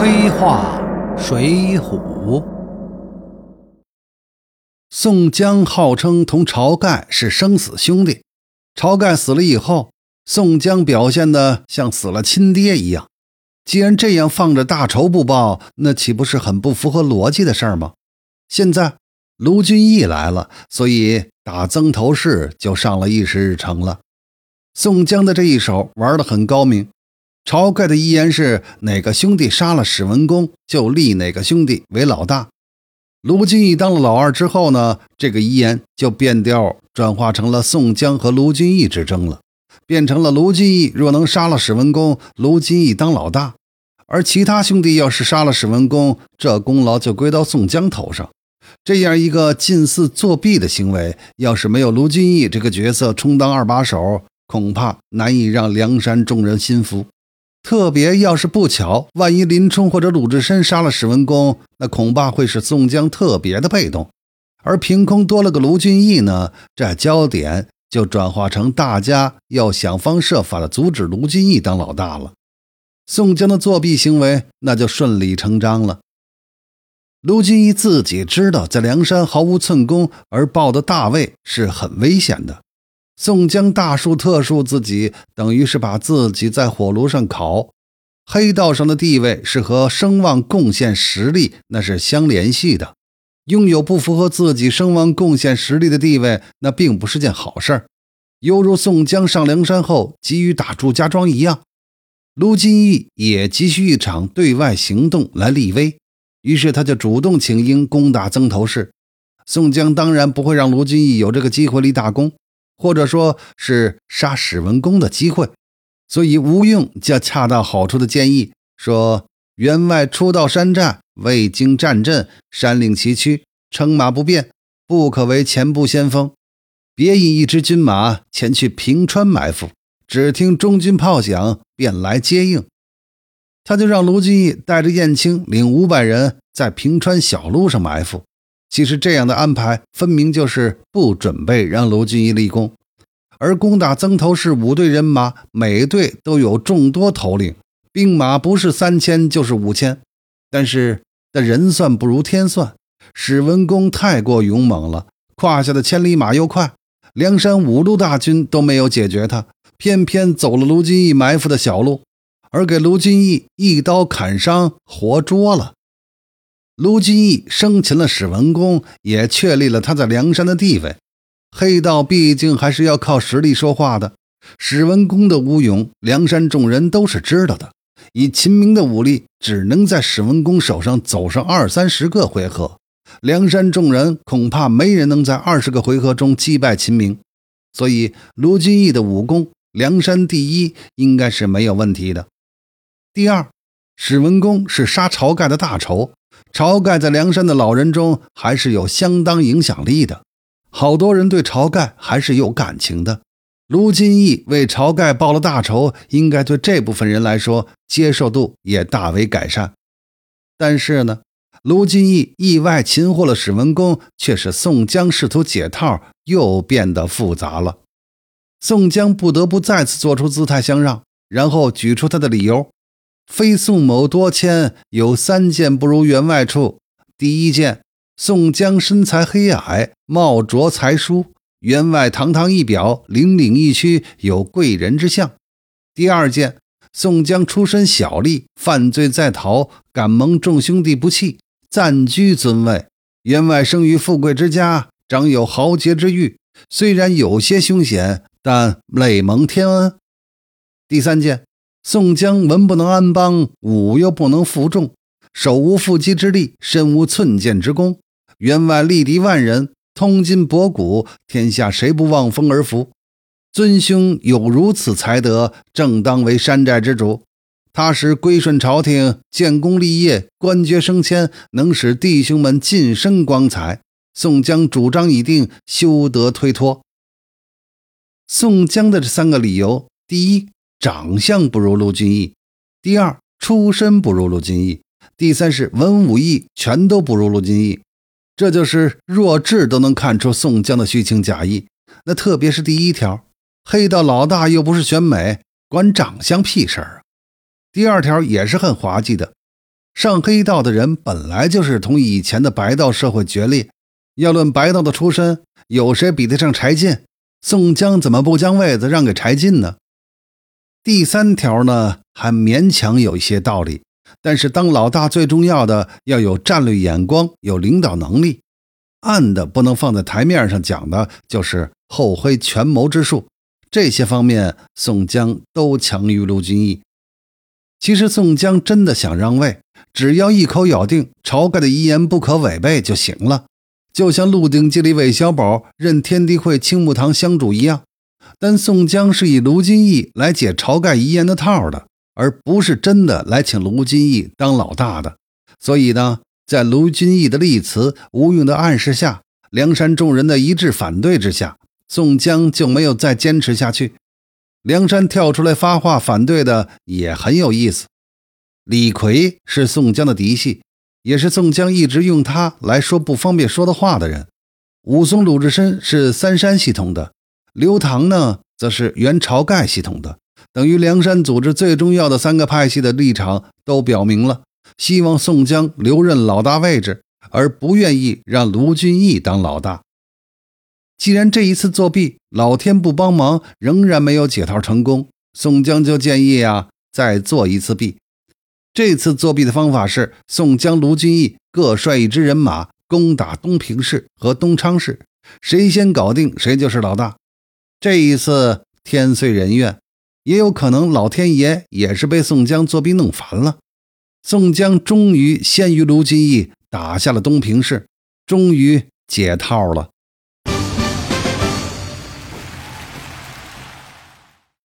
黑话水浒。宋江号称同晁盖是生死兄弟，晁盖死了以后，宋江表现的像死了亲爹一样。既然这样放着大仇不报，那岂不是很不符合逻辑的事儿吗？现在卢俊义来了，所以打曾头市就上了议事日程了。宋江的这一手玩得很高明。晁盖的遗言是哪个兄弟杀了史文恭，就立哪个兄弟为老大。卢俊义当了老二之后呢，这个遗言就变调，转化成了宋江和卢俊义之争了，变成了卢俊义若能杀了史文恭，卢俊义当老大；而其他兄弟要是杀了史文恭，这功劳就归到宋江头上。这样一个近似作弊的行为，要是没有卢俊义这个角色充当二把手，恐怕难以让梁山众人心服。特别要是不巧，万一林冲或者鲁智深杀了史文恭，那恐怕会使宋江特别的被动。而凭空多了个卢俊义呢，这焦点就转化成大家要想方设法的阻止卢俊义当老大了。宋江的作弊行为那就顺理成章了。卢俊义自己知道，在梁山毫无寸功而报的大位是很危险的。宋江大书特书自己，等于是把自己在火炉上烤。黑道上的地位是和声望、贡献、实力那是相联系的。拥有不符合自己声望、贡献、实力的地位，那并不是件好事儿。犹如宋江上梁山后急于打祝家庄一样，卢俊义也急需一场对外行动来立威，于是他就主动请缨攻打曾头市。宋江当然不会让卢俊义有这个机会立大功。或者说是杀史文恭的机会，所以吴用就恰到好处的建议说：“员外初到山寨，未经战阵，山岭崎岖，乘马不便，不可为前部先锋。别引一支军马前去平川埋伏，只听中军炮响，便来接应。”他就让卢俊义带着燕青领五百人，在平川小路上埋伏。其实这样的安排，分明就是不准备让卢俊义立功。而攻打曾头市五队人马，每队都有众多头领，兵马不是三千就是五千。但是那人算不如天算，史文恭太过勇猛了，胯下的千里马又快，梁山五路大军都没有解决他，偏偏走了卢俊义埋伏的小路，而给卢俊义一刀砍伤，活捉了。卢俊义生擒了史文恭，也确立了他在梁山的地位。黑道毕竟还是要靠实力说话的。史文恭的武勇，梁山众人都是知道的。以秦明的武力，只能在史文恭手上走上二三十个回合。梁山众人恐怕没人能在二十个回合中击败秦明。所以，卢俊义的武功，梁山第一应该是没有问题的。第二，史文恭是杀晁盖的大仇。晁盖在梁山的老人中还是有相当影响力的，好多人对晁盖还是有感情的。卢俊义为晁盖报了大仇，应该对这部分人来说接受度也大为改善。但是呢，卢俊义意外擒获了史文恭，却使宋江试图解套又变得复杂了。宋江不得不再次做出姿态相让，然后举出他的理由。非宋某多谦，有三件不如员外处。第一件，宋江身材黑矮，貌卓才疏；员外堂堂一表，凛凛一躯，有贵人之相。第二件，宋江出身小吏，犯罪在逃，敢蒙众兄弟不弃，暂居尊位。员外生于富贵之家，长有豪杰之誉，虽然有些凶险，但累蒙天恩。第三件。宋江文不能安邦，武又不能负众，手无缚鸡之力，身无寸剑之功。员外力敌万人，通今博古，天下谁不望风而服？尊兄有如此才德，正当为山寨之主。他时归顺朝廷，建功立业，官爵升迁，能使弟兄们晋升光彩。宋江主张已定，休得推脱。宋江的这三个理由，第一。长相不如陆俊义，第二出身不如陆俊义，第三是文武艺全都不如陆俊义。这就是弱智都能看出宋江的虚情假意。那特别是第一条，黑道老大又不是选美，管长相屁事儿啊。第二条也是很滑稽的，上黑道的人本来就是同以前的白道社会决裂。要论白道的出身，有谁比得上柴进？宋江怎么不将位子让给柴进呢？第三条呢，还勉强有一些道理。但是当老大最重要的要有战略眼光，有领导能力。暗的不能放在台面上讲的，就是后黑权谋之术。这些方面，宋江都强于卢俊义。其实宋江真的想让位，只要一口咬定晁盖的遗言不可违背就行了。就像《鹿鼎记》里韦小宝任天地会青木堂香主一样，但宋江是以卢俊义来解晁盖遗言的套的，而不是真的来请卢俊义当老大的。所以呢，在卢俊义的力辞、吴用的暗示下，梁山众人的一致反对之下，宋江就没有再坚持下去。梁山跳出来发话反对的也很有意思。李逵是宋江的嫡系。也是宋江一直用他来说不方便说的话的人。武松、鲁智深是三山系统的，刘唐呢，则是原晁盖系统的。等于梁山组织最重要的三个派系的立场都表明了，希望宋江留任老大位置，而不愿意让卢俊义当老大。既然这一次作弊老天不帮忙，仍然没有解套成功，宋江就建议啊，再做一次弊。这次作弊的方法是宋江、卢俊义各率一支人马攻打东平市和东昌市，谁先搞定谁就是老大。这一次天遂人愿，也有可能老天爷也是被宋江作弊弄烦了。宋江终于先于卢俊义打下了东平市，终于解套了。